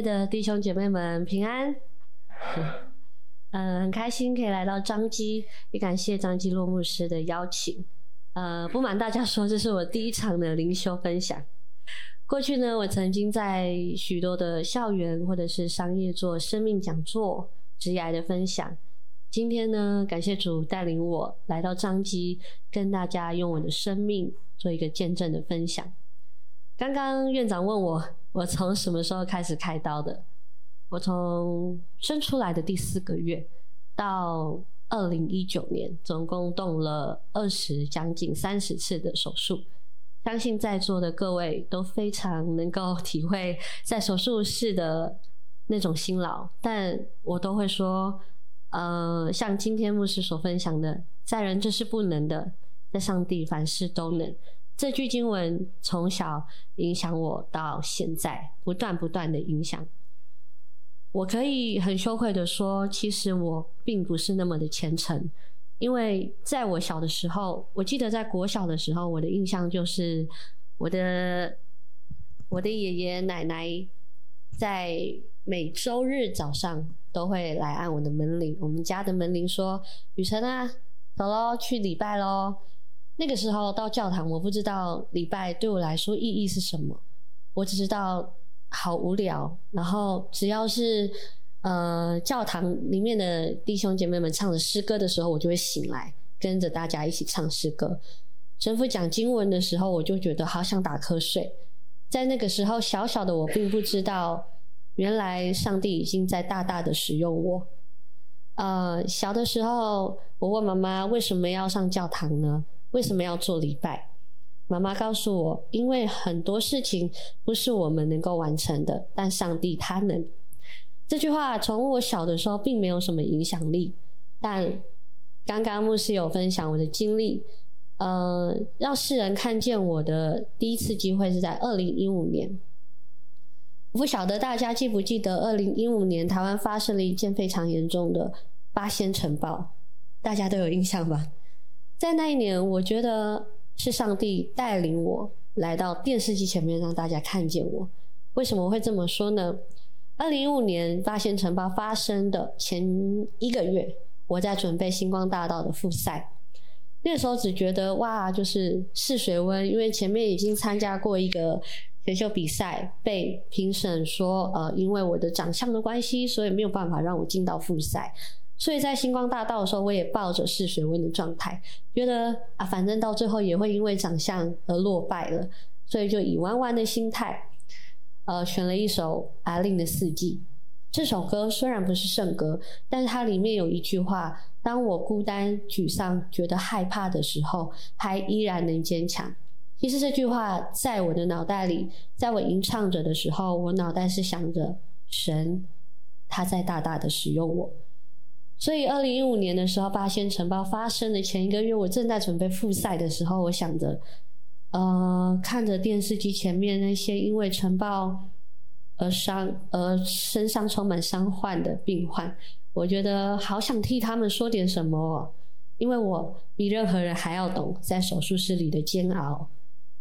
的弟兄姐妹们平安，嗯，很开心可以来到张基，也感谢张基洛牧师的邀请。呃，不瞒大家说，这是我第一场的灵修分享。过去呢，我曾经在许多的校园或者是商业做生命讲座、职涯的分享。今天呢，感谢主带领我来到张基，跟大家用我的生命做一个见证的分享。刚刚院长问我，我从什么时候开始开刀的？我从生出来的第四个月到二零一九年，总共动了二十将近三十次的手术。相信在座的各位都非常能够 体会在手术室的那种辛劳，但我都会说，呃，像今天牧师所分享的，在人这是不能的，在上帝凡事都能。这句经文从小影响我到现在，不断不断的影响。我可以很羞愧的说，其实我并不是那么的虔诚，因为在我小的时候，我记得在国小的时候，我的印象就是我的我的爷爷奶奶在每周日早上都会来按我的门铃，我们家的门铃说：“雨辰啊，走喽，去礼拜喽。”那个时候到教堂，我不知道礼拜对我来说意义是什么，我只知道好无聊。然后只要是呃教堂里面的弟兄姐妹们唱着诗歌的时候，我就会醒来，跟着大家一起唱诗歌。神父讲经文的时候，我就觉得好想打瞌睡。在那个时候，小小的我并不知道，原来上帝已经在大大的使用我。呃，小的时候，我问妈妈为什么要上教堂呢？为什么要做礼拜？妈妈告诉我，因为很多事情不是我们能够完成的，但上帝他能。这句话从我小的时候并没有什么影响力，但刚刚牧师有分享我的经历，呃，让世人看见我的第一次机会是在二零一五年。不晓得大家记不记得，二零一五年台湾发生了一件非常严重的八仙尘爆，大家都有印象吧？在那一年，我觉得是上帝带领我来到电视机前面，让大家看见我。为什么会这么说呢？二零一五年八仙尘爆发生的前一个月，我在准备星光大道的复赛。那时候只觉得哇，就是试水温，因为前面已经参加过一个选秀比赛，被评审说呃，因为我的长相的关系，所以没有办法让我进到复赛。所以在星光大道的时候，我也抱着试水温的状态，觉得啊，反正到最后也会因为长相而落败了，所以就以玩玩的心态，呃，选了一首阿令的《四季》。这首歌虽然不是圣歌，但是它里面有一句话：当我孤单、沮丧、觉得害怕的时候，还依然能坚强。其实这句话在我的脑袋里，在我吟唱着的时候，我脑袋是想着神，他在大大的使用我。所以，二零一五年的时候，八仙尘爆发生的前一个月，我正在准备复赛的时候，我想着，呃，看着电视机前面那些因为尘爆而伤、而身上充满伤患的病患，我觉得好想替他们说点什么哦，因为我比任何人还要懂在手术室里的煎熬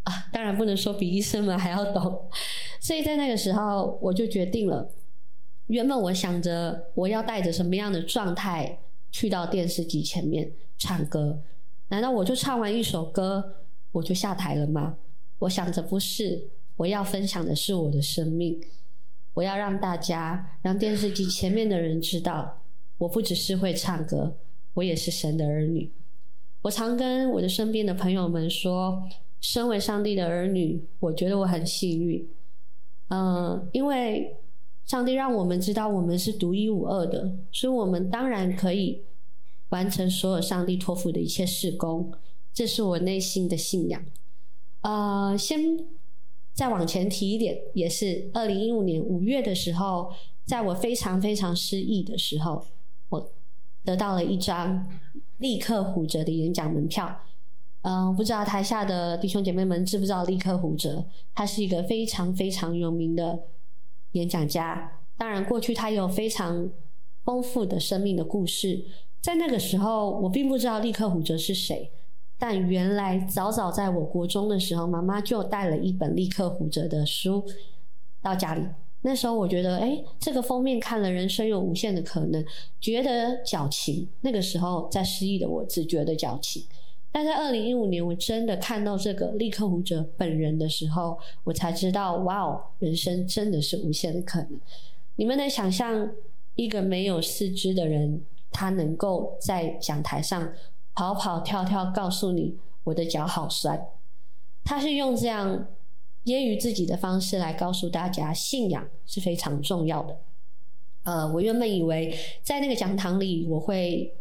啊，当然不能说比医生们还要懂，所以在那个时候，我就决定了。原本我想着我要带着什么样的状态去到电视机前面唱歌？难道我就唱完一首歌我就下台了吗？我想着不是，我要分享的是我的生命，我要让大家、让电视机前面的人知道，我不只是会唱歌，我也是神的儿女。我常跟我的身边的朋友们说，身为上帝的儿女，我觉得我很幸运，嗯，因为。上帝让我们知道我们是独一无二的，所以我们当然可以完成所有上帝托付的一切事工。这是我内心的信仰。呃，先再往前提一点，也是二零一五年五月的时候，在我非常非常失意的时候，我得到了一张立刻胡哲的演讲门票。嗯、不知道台下的弟兄姐妹们知不知道立刻胡哲？他是一个非常非常有名的。演讲家，当然过去他有非常丰富的生命的故事。在那个时候，我并不知道立克胡哲是谁，但原来早早在我国中的时候，妈妈就带了一本立克胡哲的书到家里。那时候我觉得，哎，这个封面看了，人生有无限的可能，觉得矫情。那个时候在失忆的我只觉得矫情，但在二零一五年，我真的看到这个利克胡哲本人的时候，我才知道，哇哦，人生真的是无限的可能。你们能想象一个没有四肢的人，他能够在讲台上跑跑跳跳，告诉你我的脚好酸？他是用这样。揶揄自己的方式来告诉大家，信仰是非常重要的。呃，我原本以为在那个讲堂里，我会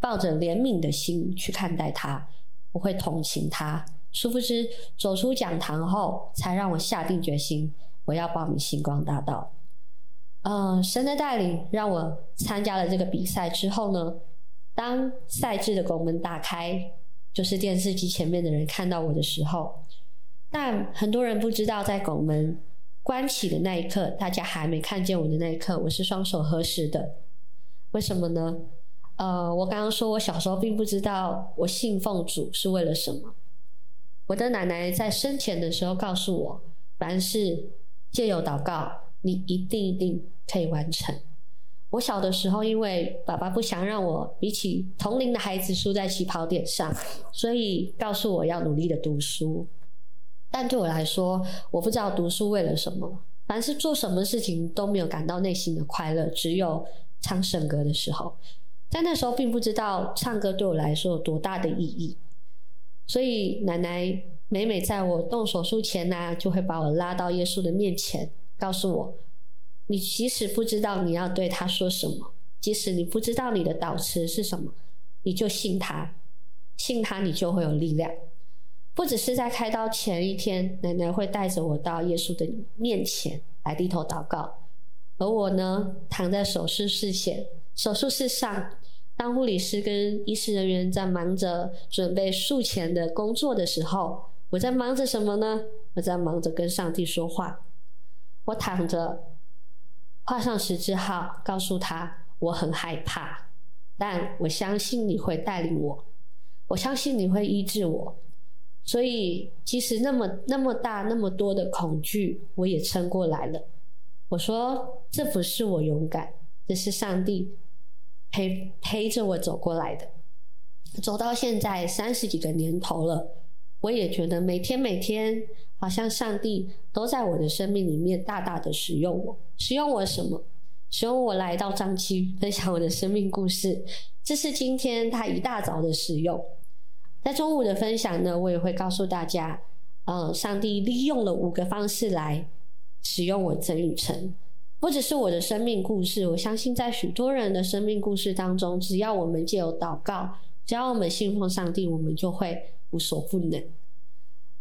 抱着怜悯的心去看待他，我会同情他。殊不知，走出讲堂后，才让我下定决心，我要报名星光大道。呃，神的带领让我参加了这个比赛之后呢，当赛制的拱门打开，就是电视机前面的人看到我的时候。但很多人不知道，在拱门关起的那一刻，大家还没看见我的那一刻，我是双手合十的。为什么呢？呃，我刚刚说我小时候并不知道我信奉主是为了什么。我的奶奶在生前的时候告诉我，凡事借由祷告，你一定一定可以完成。我小的时候，因为爸爸不想让我比起同龄的孩子输在起跑点上，所以告诉我要努力的读书。但对我来说，我不知道读书为了什么。凡是做什么事情都没有感到内心的快乐，只有唱圣歌的时候，在那时候并不知道唱歌对我来说有多大的意义。所以奶奶每每在我动手术前呢、就会把我拉到耶稣的面前，告诉我：你即使不知道你要对他说什么，即使你不知道你的祷词是什么，你就信他，信他，你就会有力量。不只是在开刀前一天，奶奶会带着我到耶稣的面前来低头祷告，而我呢，躺在手术室前，手术室上，当护理师跟医师人员在忙着准备术前的工作的时候，我在忙着什么呢？我在忙着跟上帝说话。我躺着，画上十字号，告诉他我很害怕，但我相信你会带领我，我相信你会医治我。所以，即使那么那么大那么多的恐惧，我也撑过来了。我说，这不是我勇敢，这是上帝陪陪着我走过来的。走到现在三十几个年头了，我也觉得每天每天，好像上帝都在我的生命里面大大的使用我。使用我什么？使用我来到彰基分享我的生命故事。这是今天他一大早的使用。在中午的分享呢，我也会告诉大家，呃，上帝利用了五个方式来使用我曾宇成，不只是我的生命故事，我相信在许多人的生命故事当中，只要我们借由祷告，只要我们信奉上帝，我们就会无所不能。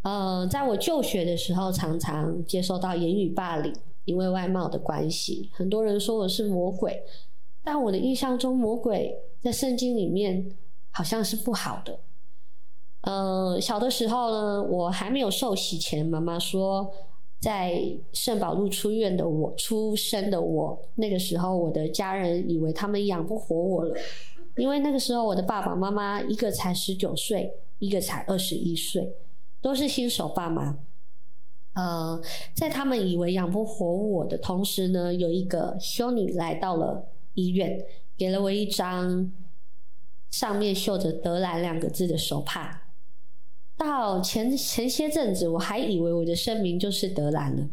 呃，在我就学的时候，常常接受到言语霸凌，因为外貌的关系，很多人说我是魔鬼，但我的印象中，魔鬼在圣经里面好像是不好的。呃，小的时候呢，我还没有受洗前，妈妈说，在圣保禄出院的我，出生的我，那个时候我的家人以为他们养不活我了，因为那个时候我的爸爸妈妈一个才十九岁，一个才二十一岁，都是新手爸妈。呃，在他们以为养不活我的同时呢，有一个修女来到了医院，给了我一张上面绣着“德兰”两个字的手帕。到前前些阵子，我还以为我的生命就是德兰了，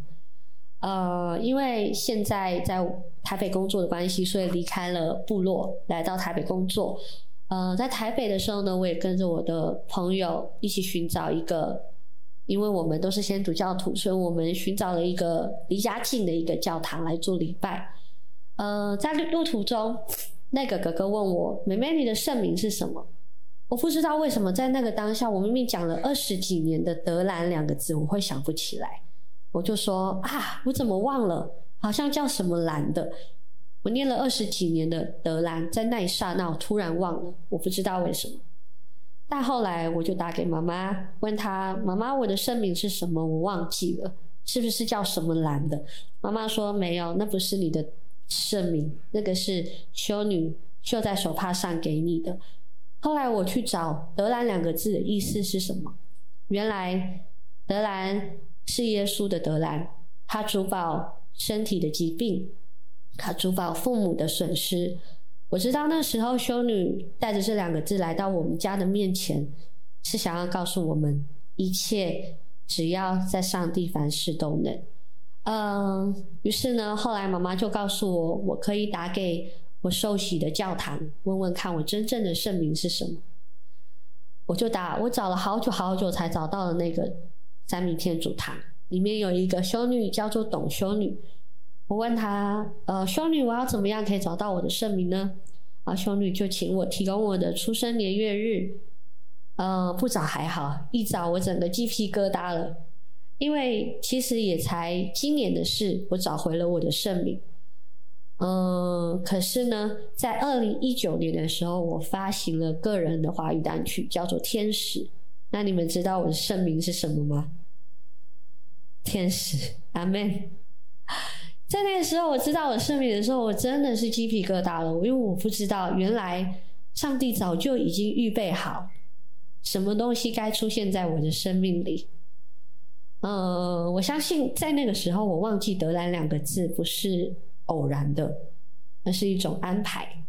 呃，因为现在在台北工作的关系，所以离开了部落，来到台北工作。呃，在台北的时候呢，我也跟着我的朋友一起寻找一个，因为我们都是先主教徒，所以我们寻找了一个离家近的一个教堂来做礼拜。呃，在路途中，那个哥哥问我：“妹妹，你的圣名是什么？”我不知道为什么在那个当下，我明明讲了二十几年的“德兰”两个字，我会想不起来。我就说啊，我怎么忘了？好像叫什么兰的。我念了二十几年的“德兰”，在那一刹那，我突然忘了，我不知道为什么。但后来我就打给妈妈，问她：“妈妈，我的圣名是什么？我忘记了，是不是叫什么兰的？”妈妈说：“没有，那不是你的圣名，那个是修女绣在手帕上给你的。”后来我去找“德兰”两个字的意思是什么？原来“德兰”是耶稣的德兰，他主保身体的疾病，他主保父母的损失。我知道那时候修女带着这两个字来到我们家的面前，是想要告诉我们，一切只要在上帝，凡事都能。嗯，于是呢，后来妈妈就告诉我，我可以打给我受洗的教堂，问问看我真正的圣名是什么。我就打，我找了好久好久才找到了那个三民天主堂，里面有一个修女叫做董修女。我问她，呃，修女，我要怎么样可以找到我的圣名呢？啊，修女就请我提供我的出生年月日。呃，不找还好，一找我整个鸡皮疙瘩了，因为其实也才今年的事，我找回了我的圣名。嗯，可是呢，在二零一九年的时候，我发行了个人的华语单曲，叫做《天使》。那你们知道我的圣名是什么吗？天使，阿门。在那个时候，我知道我的圣名的时候，我真的是鸡皮疙瘩了，因为我不知道，原来上帝早就已经预备好什么东西该出现在我的生命里。嗯，我相信在那个时候，我忘记“德兰”两个字不是。偶然的，那是一种安排。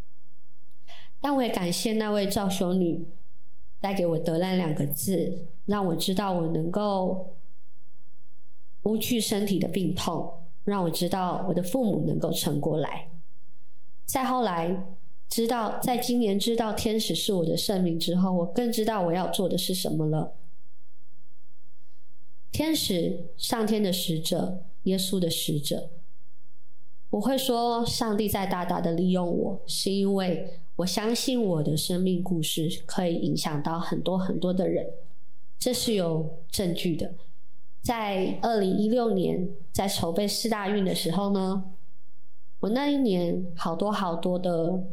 但我也感谢那位赵修女带给我“德兰”两个字，让我知道我能够无惧身体的病痛，让我知道我的父母能够撑过来。再后来，知道在今年知道天使是我的圣名之后，我更知道我要做的是什么了。天使，上天的使者，耶稣的使者。我会说，上帝在大大的利用我，是因为我相信我的生命故事可以影响到很多很多的人，这是有证据的。在二零一六年，在筹备四大运的时候呢，我那一年好多好多的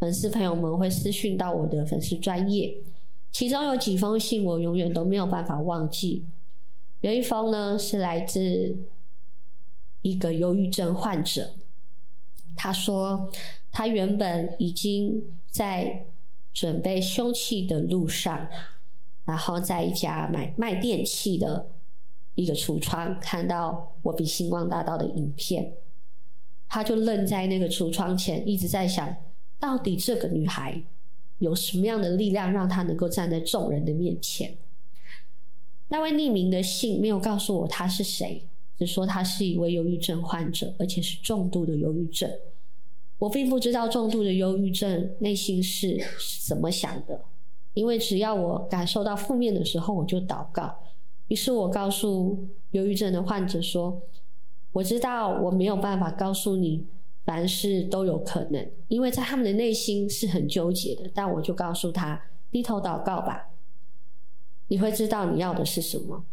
粉丝朋友们会私讯到我的粉丝专业，其中有几封信我永远都没有办法忘记。有一封呢是来自一个忧郁症患者。他说，他原本已经在准备凶器的路上，然后在一家买卖电器的一个橱窗看到我比星光大道的影片，他就愣在那个橱窗前，一直在想，到底这个女孩有什么样的力量，让她能够站在众人的面前？那位匿名的信没有告诉我他是谁。只说他是一位忧郁症患者，而且是重度的忧郁症。我并不知道重度的忧郁症内心是怎么想的，因为只要我感受到负面的时候，我就祷告。于是我告诉忧郁症的患者说：“我知道我没有办法告诉你凡事都有可能，因为在他们的内心是很纠结的。但我就告诉他：低头祷告吧，你会知道你要的是什么。”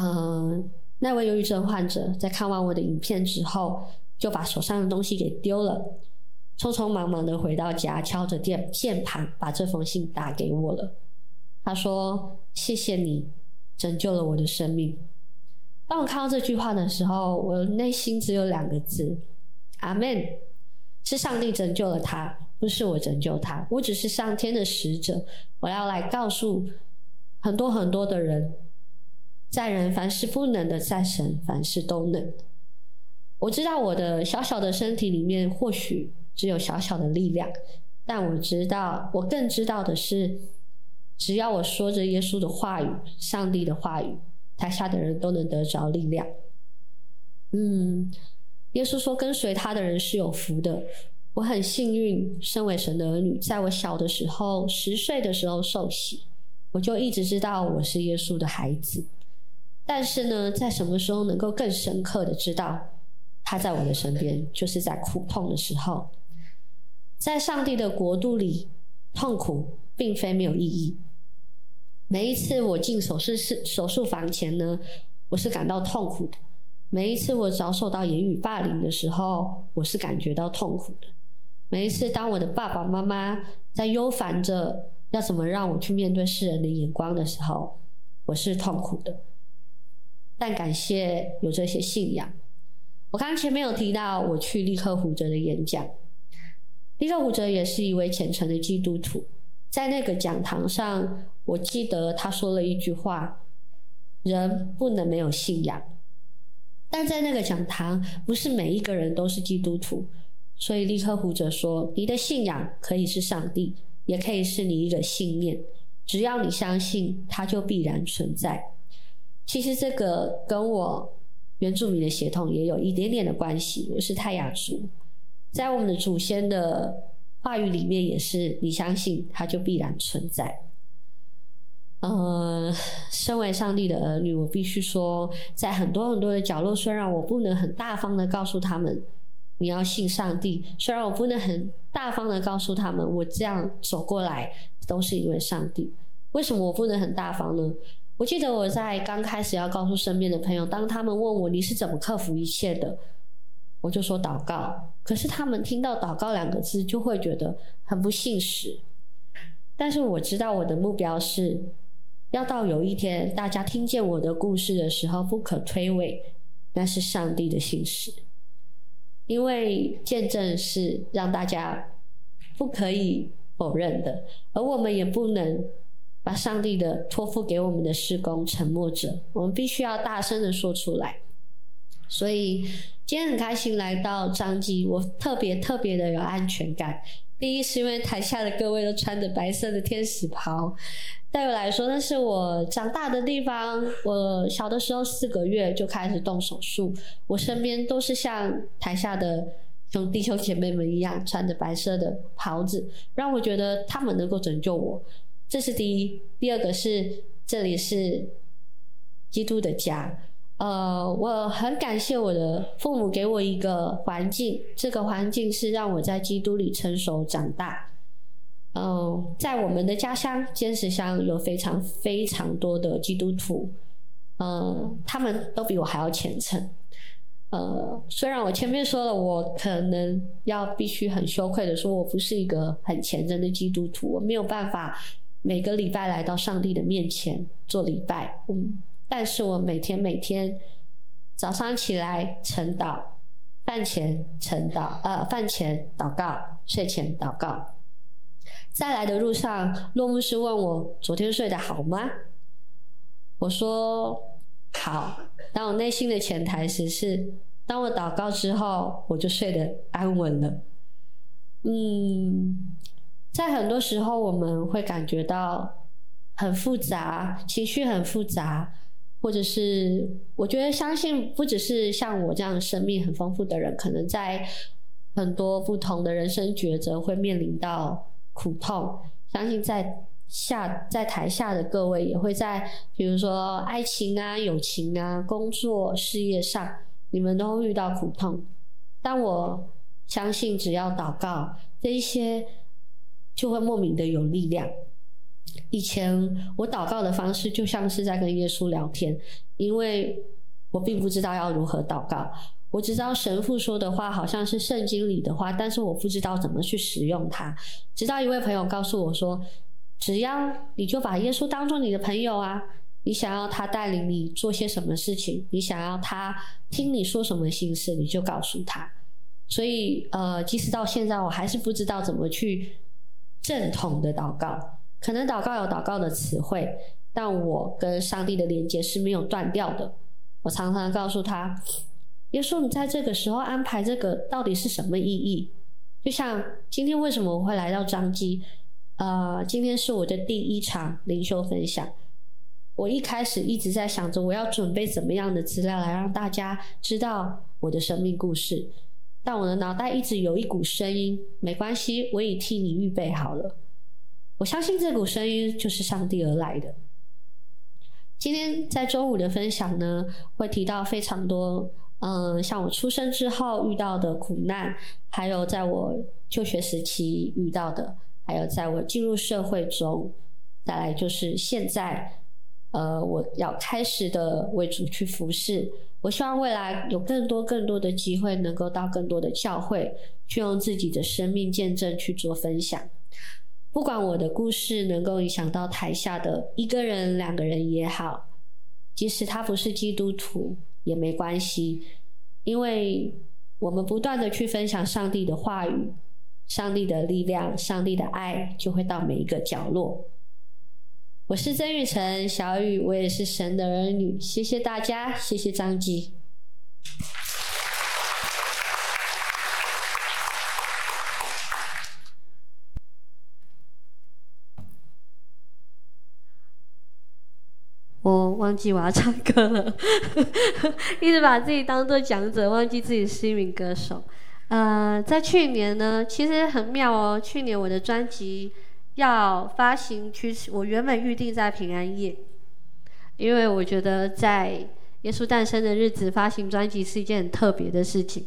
嗯。那位忧郁症患者在看完我的影片之后，就把手上的东西给丢了，匆匆忙忙的回到家，敲着键键盘，把这封信打给我了。他说：“谢谢你，拯救了我的生命。”当我看到这句话的时候，我内心只有两个字：“阿门。”是上帝拯救了他，不是我拯救他。我只是上天的使者，我要来告诉很多很多的人。在人凡事不能的，在神凡事都能。我知道我的小小的身体里面或许只有小小的力量，但我知道，我更知道的是，只要我说着耶稣的话语、上帝的话语，台下的人都能得着力量。嗯，耶稣说跟随他的人是有福的。我很幸运，身为神的儿女，在我小的时候，十岁的时候受洗，我就一直知道我是耶稣的孩子。但是呢，在什么时候能够更深刻的知道他在我的身边，就是在苦痛的时候。在上帝的国度里，痛苦并非没有意义。每一次我进手术室、手术房前呢，我是感到痛苦的；每一次我遭受到言语霸凌的时候，我是感觉到痛苦的；每一次当我的爸爸妈妈在忧烦着要怎么让我去面对世人的眼光的时候，我是痛苦的。但感谢有这些信仰。我刚前面有提到我去利克胡哲的演讲，利克胡哲也是一位虔诚的基督徒。在那个讲堂上，我记得他说了一句话：“人不能没有信仰。”但在那个讲堂，不是每一个人都是基督徒，所以利克胡哲说：“你的信仰可以是上帝，也可以是你一个信念，只要你相信，它就必然存在。”其实这个跟我原住民的血统也有一点点的关系。我是泰雅族，在我们的祖先的话语里面，也是你相信，它就必然存在。呃，身为上帝的儿女，我必须说，在很多很多的角落，虽然我不能很大方的告诉他们你要信上帝，虽然我不能很大方的告诉他们我这样走过来都是因为上帝。为什么我不能很大方呢？我记得我在刚开始要告诉身边的朋友，当他们问我你是怎么克服一切的，我就说祷告。可是他们听到祷告两个字，就会觉得很不信实。但是我知道我的目标是。要到有一天，大家听见我的故事的时候，不可推诿，那是上帝的信实。因为见证是让大家不可以否认的，而我们也不能把上帝的托付给我们的施工沉默着，我们必须要大声的说出来。所以今天很开心来到彰基，我特别特别的有安全感。第一是因为台下的各位都穿着白色的天使袍。对我来说，那是我长大的地方。我小的时候四个月就开始动手术，我身边都是像台下的兄弟兄姐妹们一样穿着白色的袍子，让我觉得他们能够拯救我。这是第一。第二个是这里是基督的家。呃，我很感谢我的父母给我一个环境，这个环境是让我在基督里成熟长大。嗯、在我们的家乡坚持乡有非常非常多的基督徒，嗯、呃，他们都比我还要虔诚。呃，虽然我前面说了，我可能要必须很羞愧的说，我不是一个很虔诚的基督徒，我没有办法每个礼拜来到上帝的面前做礼拜。嗯，但是我每天每天早上起来晨祷，饭前晨祷，呃，饭前祷告，睡前祷告。在来的路上，落牧师问我昨天睡得好吗？我说好。但我内心的潜台词是，当我祷告之后，我就睡得安稳了。嗯，在很多时候我们会感觉到很复杂，情绪很复杂，或者是我觉得相信不只是像我这样生命很丰富的人，可能在很多不同的人生抉择会面临到。苦痛，相信在下在台下的各位也会在，比如说爱情啊、友情啊、工作、事业上，你们都会遇到苦痛。但我相信，只要祷告，这一些就会莫名的有力量。以前我祷告的方式就像是在跟耶稣聊天，因为我并不知道要如何祷告。我只知道神父说的话好像是圣经里的话，但是我不知道怎么去使用它。直到一位朋友告诉我说：“只要你就把耶稣当做你的朋友啊，你想要他带领你做些什么事情，你想要他听你说什么心事，你就告诉他。”所以，呃，即使到现在，我还是不知道怎么去正统的祷告。可能祷告有祷告的词汇，但我跟上帝的连接是没有断掉的。我常常告诉他。耶稣，你在这个时候安排这个到底是什么意义？就像今天为什么我会来到彰基？呃，今天是我的第一场灵修分享。我一开始一直在想着我要准备怎么样的资料来让大家知道我的生命故事，但我的脑袋一直有一股声音，没关系，我已替你预备好了。我相信这股声音就是上帝而来的。今天在周五的分享呢，会提到非常多。嗯，像我出生之后遇到的苦难，还有在我就学时期遇到的，还有在我进入社会中，再来就是现在，呃，我要开始的为主去服侍。我希望未来有更多更多的机会，能够到更多的教会，去用自己的生命见证去做分享。不管我的故事能够影响到台下的一个人、两个人也好，即使他不是基督徒。也没关系，因为我们不断的去分享上帝的话语，上帝的力量，上帝的爱就会到每一个角落。我是曾玉成，小雨，我也是神的儿女。谢谢大家，谢谢彰基。我忘记我要唱歌了，一直把自己当做讲者，忘记自己是一名歌手。呃，在去年呢，其实很妙哦。去年我的专辑要发行，其实我原本预定在平安夜，因为我觉得在耶稣诞生的日子发行专辑是一件很特别的事情，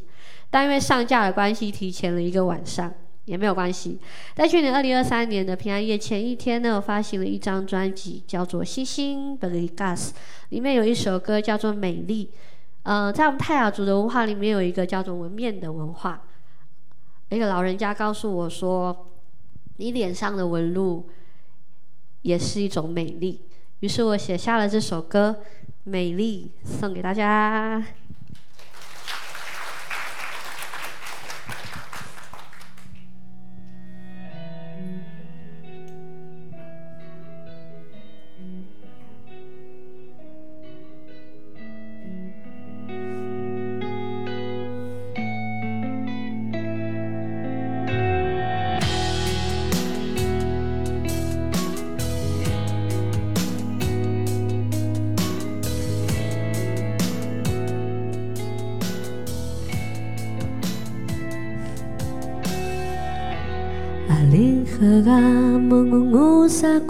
但因为上架的关系，提前了一个晚上。也没有关系。在去年二零二三年的平安夜前一天呢，我发行了一张专辑，叫做《星星 b e l i g a s》，里面有一首歌叫做《美丽》。呃，在我们泰雅族的文化里面，有一个叫做纹面的文化。一个老人家告诉我说：“你脸上的纹路也是一种美丽。”于是我写下了这首歌《美丽》，送给大家。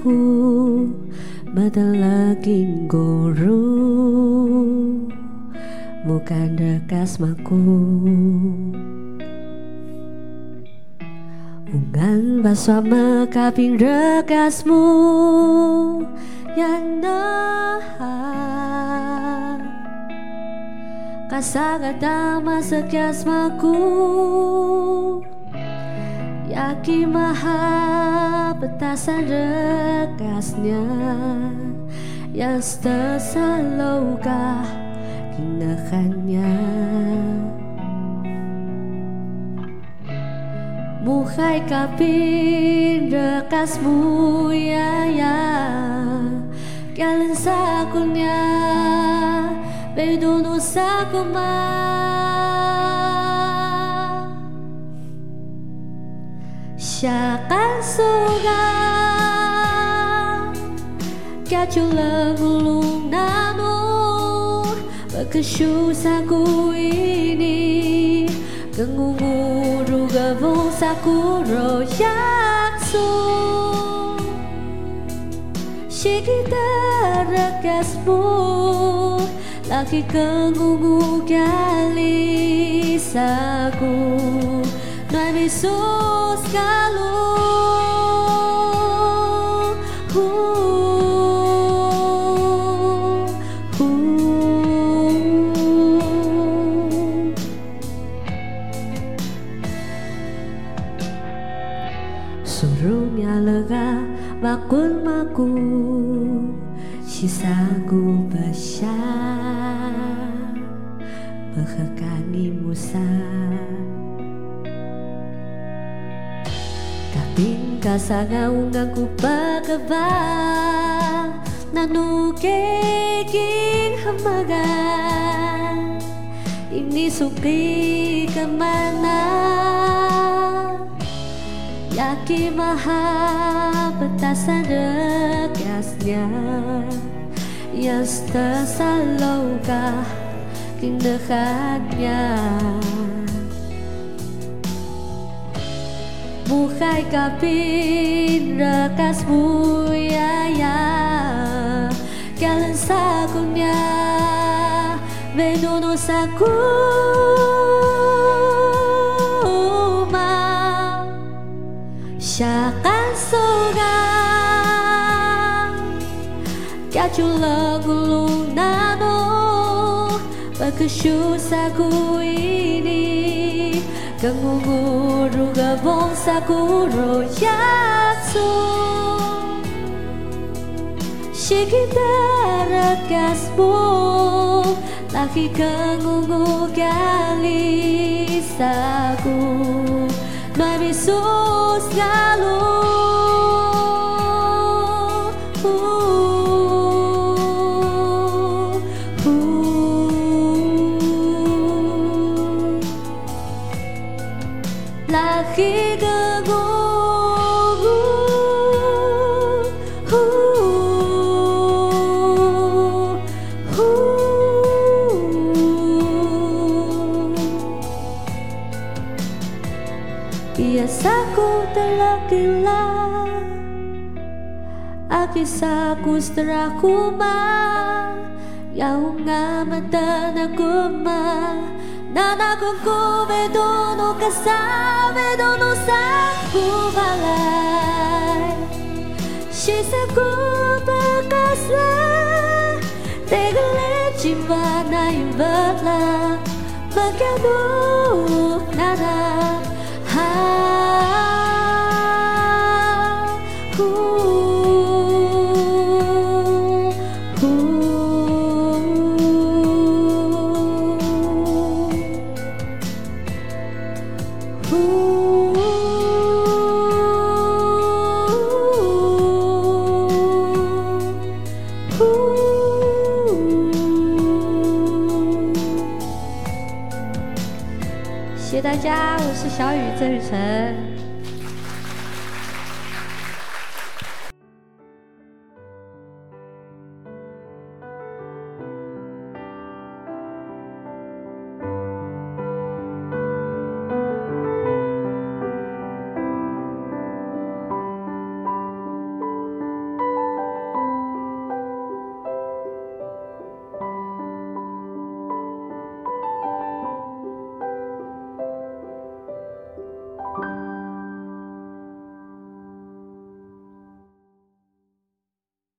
ku Mata lagi guru. Bukan dekas maku. Ungan baswama kaping dekasmu Yang nahan Kasagata masakyas maku. Yaki mahal petasan rekasnya. Yang tersalukah kinahannya Muhai kapin rekasmu ya ya. Kalian sakunya Bedunu sakuma Achakan surga. Gaculah gulung namu Berkesyusaku ini. Gengungu ruga vungsaku royaksu Shikita rekasmu Laki kengungu kali saku. no hay visos calor. Tinka sa nga unga ku pagaba Na nuke king hamaga Ini suki Yaki maha petasa dekasnya. Yasta salongka Kindahannya Yasta Buhay kapin rekas buyaya Kalen sakunya Venuno sakuma Shakan soga. Kachula gulung nano Bakushu saku ini. 跟我舞如个风萨古若亚族，西吉达拉卡斯布，拉希跟我舞咖喱萨古，奈米苏斯卡鲁。Saku telah gila Akisa kustra kuma. Yaunga mata na kuma. No saco kasabe dono sakubalai Tegle takasa Tegale chimana imbatla Makiador 我是小雨郑雨辰。